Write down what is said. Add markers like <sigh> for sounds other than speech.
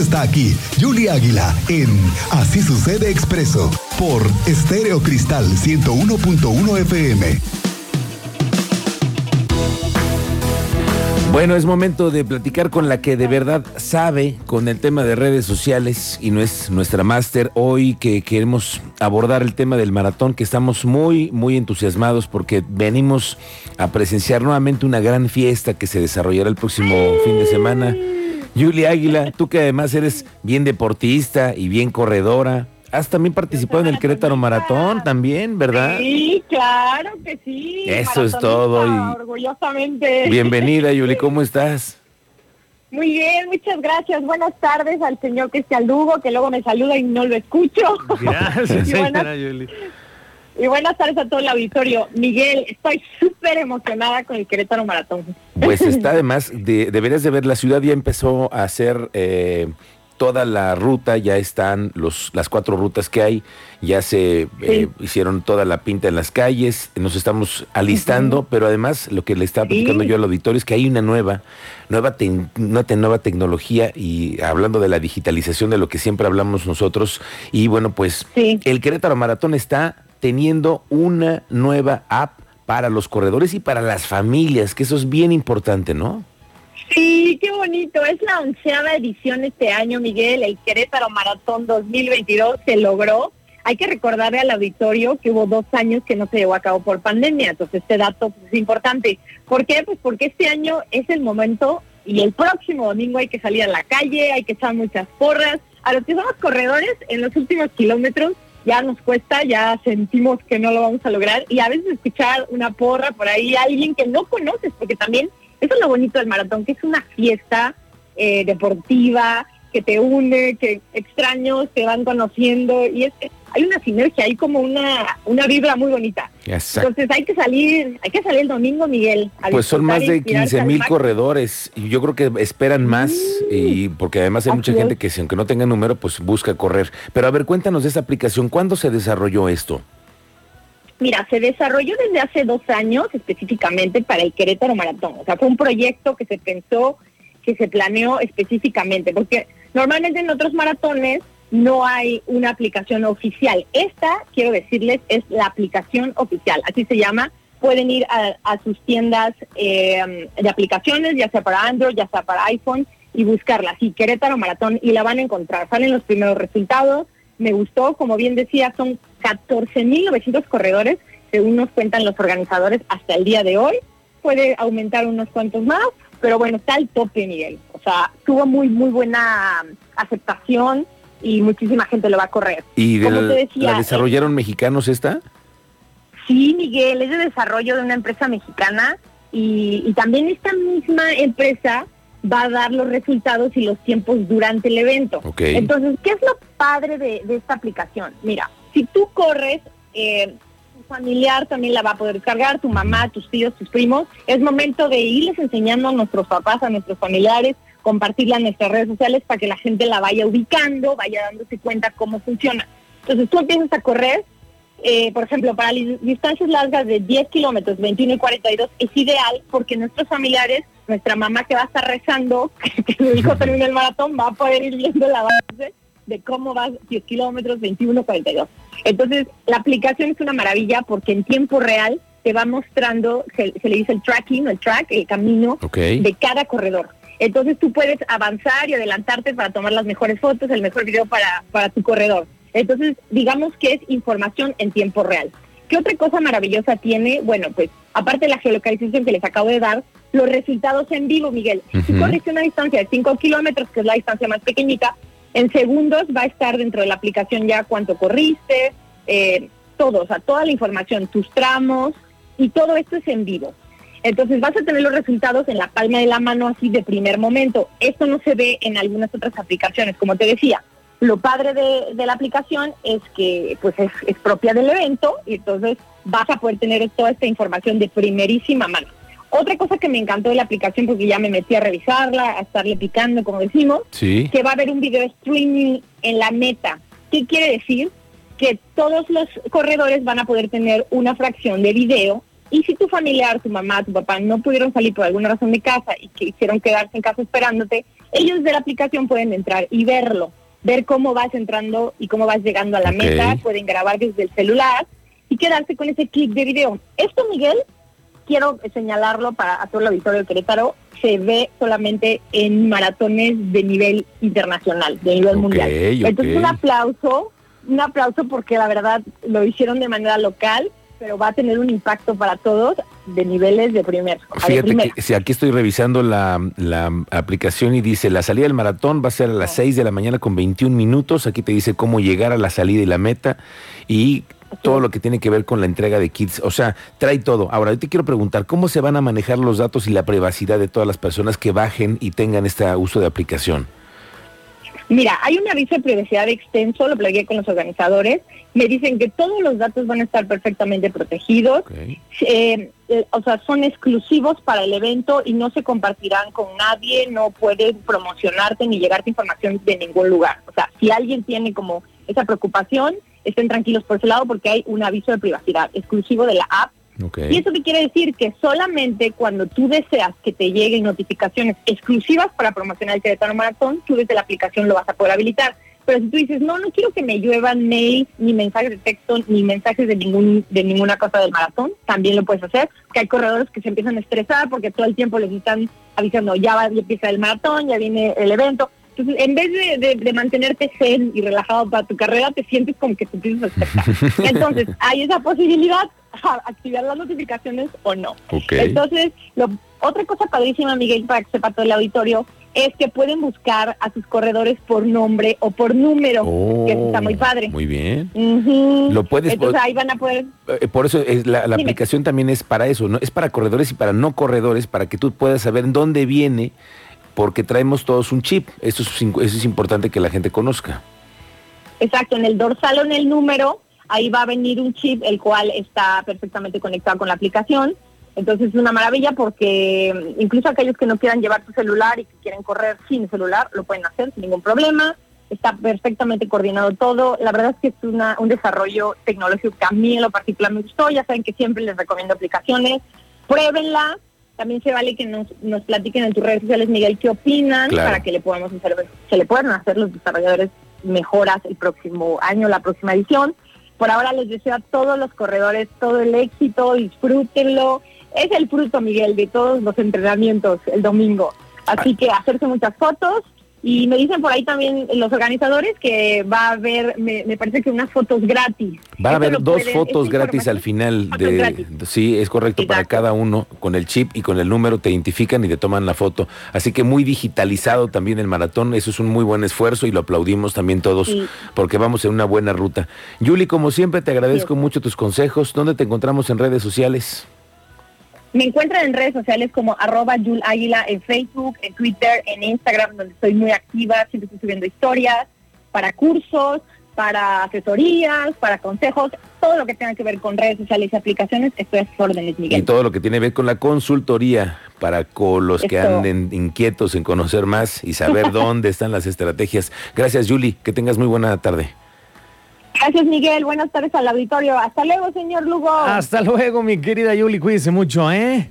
Está aquí Julie Águila en Así sucede expreso por Estéreo Cristal 101.1 FM. Bueno, es momento de platicar con la que de verdad sabe con el tema de redes sociales y no es nuestra máster. Hoy que queremos abordar el tema del maratón, que estamos muy, muy entusiasmados porque venimos a presenciar nuevamente una gran fiesta que se desarrollará el próximo fin de semana. Julia Águila, tú que además eres bien deportista y bien corredora, has también participado en el Querétaro Maratón también, ¿verdad? Sí, claro que sí. Eso es todo. Y... Orgullosamente. Bienvenida, Yuli, ¿cómo estás? Muy bien, muchas gracias. Buenas tardes al señor Cristian Lugo, que luego me saluda y no lo escucho. Gracias, <laughs> señora Yuli. Y buenas tardes a todo el auditorio. Miguel, estoy súper emocionada con el Querétaro Maratón. Pues está <laughs> además, de, deberías de ver, la ciudad ya empezó a hacer eh, toda la ruta, ya están los, las cuatro rutas que hay, ya se eh, hicieron toda la pinta en las calles, nos estamos alistando, pero además lo que le estaba platicando yo al auditorio es que hay una nueva, nueva, una nueva tecnología y hablando de la digitalización de lo que siempre hablamos nosotros, y bueno, pues el Querétaro Maratón está teniendo una nueva app para los corredores y para las familias, que eso es bien importante, ¿no? Sí, qué bonito. Es la onceava edición este año, Miguel. El Querétaro Maratón 2022 se logró. Hay que recordarle al auditorio que hubo dos años que no se llevó a cabo por pandemia. Entonces, este dato es importante. ¿Por qué? Pues porque este año es el momento y el próximo domingo hay que salir a la calle, hay que echar muchas porras. A los que somos corredores, en los últimos kilómetros ya nos cuesta, ya sentimos que no lo vamos a lograr. Y a veces escuchar una porra por ahí, alguien que no conoces, porque también eso es lo bonito del maratón, que es una fiesta eh, deportiva, que te une, que extraños te van conociendo y es hay una sinergia, hay como una, una vibra muy bonita. Entonces hay que salir, hay que salir el domingo, Miguel. Pues son más de 15 mil corredores y yo creo que esperan más y porque además hay mucha gente que si aunque no tenga número, pues busca correr. Pero a ver, cuéntanos de esa aplicación, ¿cuándo se desarrolló esto? Mira, se desarrolló desde hace dos años específicamente para el Querétaro Maratón. O sea, fue un proyecto que se pensó, que se planeó específicamente, porque normalmente en otros maratones no hay una aplicación oficial. Esta, quiero decirles, es la aplicación oficial, así se llama. Pueden ir a, sus tiendas eh, de aplicaciones, ya sea para Android, ya sea para iPhone, y buscarla. Sí, Querétaro Maratón, y la van a encontrar. Salen los primeros resultados. Me gustó, como bien decía, son 14.900 corredores, según nos cuentan los organizadores hasta el día de hoy. Puede aumentar unos cuantos más, pero bueno, está al tope, Miguel. O sea, tuvo muy, muy buena aceptación y muchísima gente lo va a correr. ¿Y la desarrollaron mexicanos esta? Sí, Miguel, es de desarrollo de una empresa mexicana y, también esta misma empresa va a dar los resultados y los tiempos durante el evento. Entonces, ¿qué es lo padre de, esta aplicación? Mira, si tú corres, eh, tu familiar también la va a poder descargar, tu mamá, tus tíos, tus primos. Es momento de irles enseñando a nuestros papás, a nuestros familiares, compartirla en nuestras redes sociales para que la gente la vaya ubicando, vaya dándose cuenta cómo funciona. Entonces tú empiezas a correr, eh, por ejemplo, para distancias largas de 10 kilómetros, 21 y 42, es ideal porque nuestros familiares, nuestra mamá que va a estar rezando, <laughs> que su hijo termine el maratón, va a poder ir viendo la base de cómo va 10 kilómetros, 21, 42. Entonces, la aplicación es una maravilla porque en tiempo real te va mostrando, se, le dice el tracking, el track, el camino de cada corredor. Entonces tú puedes avanzar y adelantarte para tomar las mejores fotos, el mejor video para, para tu corredor. Entonces, digamos que es información en tiempo real. ¿Qué otra cosa maravillosa tiene? Bueno, pues aparte de la geolocalización que les acabo de dar, los resultados en vivo, Miguel. Si corriste una distancia de 5 kilómetros, que es la distancia más pequeñita, en segundos va a estar dentro de la aplicación ya cuánto corriste, eh, todo, o sea, toda la información, tus tramos, y todo esto es en vivo. Entonces vas a tener los resultados en la palma de la mano así de primer momento. Esto no se ve en algunas otras aplicaciones, como te decía. Lo padre de, la aplicación es que pues es, propia del evento y entonces vas a poder tener toda esta información de primerísima mano. Otra cosa que me encantó de la aplicación, porque ya me metí a revisarla, a estarle picando, como decimos, que va a haber un video streaming en la meta. ¿Qué quiere decir? Que todos los corredores van a poder tener una fracción de video y si tu familiar, tu mamá, tu papá no pudieron salir por alguna razón de casa y que quisieron quedarse en casa esperándote, ellos de la aplicación pueden entrar y verlo, ver cómo vas entrando y cómo vas llegando a la meta, pueden grabar desde el celular y quedarse con ese clip de video. Esto, Miguel, quiero señalarlo para todo el auditorio de Querétaro, se ve solamente en maratones de nivel internacional, de nivel mundial. Entonces, un aplauso, un aplauso porque la verdad lo hicieron de manera local pero va a tener un impacto para todos de niveles de primer. Fíjate que si aquí estoy revisando la, aplicación y dice la salida del maratón va a ser a las 6 de la mañana con 21 minutos. Aquí te dice cómo llegar a la salida y la meta y todo lo que tiene que ver con la entrega de kits. O sea, trae todo. Ahora, yo te quiero preguntar, ¿cómo se van a manejar los datos y la privacidad de todas las personas que bajen y tengan este uso de aplicación? Mira, hay un aviso de privacidad extenso, lo plagué con los organizadores. Me dicen que todos los datos van a estar perfectamente protegidos. Eh, eh, o sea, son exclusivos para el evento y no se compartirán con nadie, no puedes promocionarte ni llegarte información de ningún lugar. O sea, si alguien tiene como esa preocupación, estén tranquilos por ese lado porque hay un aviso de privacidad exclusivo de la app y eso te quiere decir que solamente cuando tú deseas que te lleguen notificaciones exclusivas para promocionar el Querétaro Maratón, tú desde la aplicación lo vas a poder habilitar. Pero si tú dices, no, no quiero que me lluevan mails, ni mensajes de texto, ni mensajes de ningún de ninguna cosa del maratón, también lo puedes hacer. Que hay corredores que se empiezan a estresar porque todo el tiempo les están avisando, ya va, ya empieza el maratón, ya viene el evento. Entonces, en vez de, mantenerte zen y relajado para tu carrera, te sientes como que te empiezas a. <laughs> Entonces, hay esa posibilidad, activar las notificaciones o no. Entonces, otra cosa padrísima, Miguel, para que sepa todo el auditorio, es que pueden buscar a sus corredores por nombre o por número, que eso está muy oh, padre. Muy bien. Lo puedes. Entonces ahí van a poder. Eh, por eso es la, aplicación también es para eso, no es para corredores y para no corredores, para que tú puedas saber dónde viene, porque traemos todos un chip. Es, eso es importante que la gente conozca. Exacto, en el dorsal o en el número ahí va a venir un chip el cual está perfectamente conectado con la aplicación. Entonces es una maravilla porque mm, incluso aquellos que no quieran llevar su celular y que quieren correr sin celular, lo pueden hacer sin ningún problema. Está perfectamente coordinado todo. La verdad es que es una, un desarrollo tecnológico que a mí en lo particular me gustó. Ya saben que siempre les recomiendo aplicaciones. Pruébenla. También se vale que nos, nos platiquen en tus redes sociales, Miguel, qué opinan para que le podamos hacer, se le puedan hacer los desarrolladores mejoras el próximo año, la próxima edición. Por ahora les deseo a todos los corredores todo el éxito, disfrútenlo. Es el fruto, Miguel, de todos los entrenamientos el domingo. Así que hacerse muchas fotos, y me dicen por ahí también los organizadores que va a haber, me, parece que unas fotos gratis. Va a haber dos fotos gratis al final. de Sí, es correcto, para cada uno, con el chip y con el número te identifican y te toman la foto. Así que muy digitalizado también el maratón, eso es un muy buen esfuerzo y lo aplaudimos también todos porque vamos en una buena ruta. Yuli, como siempre, te agradezco mucho tus consejos. ¿Dónde te encontramos en redes sociales? Me encuentran en redes sociales como arroba Yul Águila en Facebook, en Twitter, en Instagram, donde estoy muy activa, siempre estoy subiendo historias para cursos, para asesorías, para consejos, todo lo que tenga que ver con redes sociales y aplicaciones, estoy a sus órdenes, Miguel. Y todo lo que tiene que ver con la consultoría para con los que anden inquietos en conocer más y saber <laughs> dónde están las estrategias. Gracias, Julie, que tengas muy buena tarde. Gracias, Miguel. Buenas tardes al auditorio. Hasta luego, señor Lugo. Hasta luego, mi querida Yuli. Cuídese mucho, ¿eh?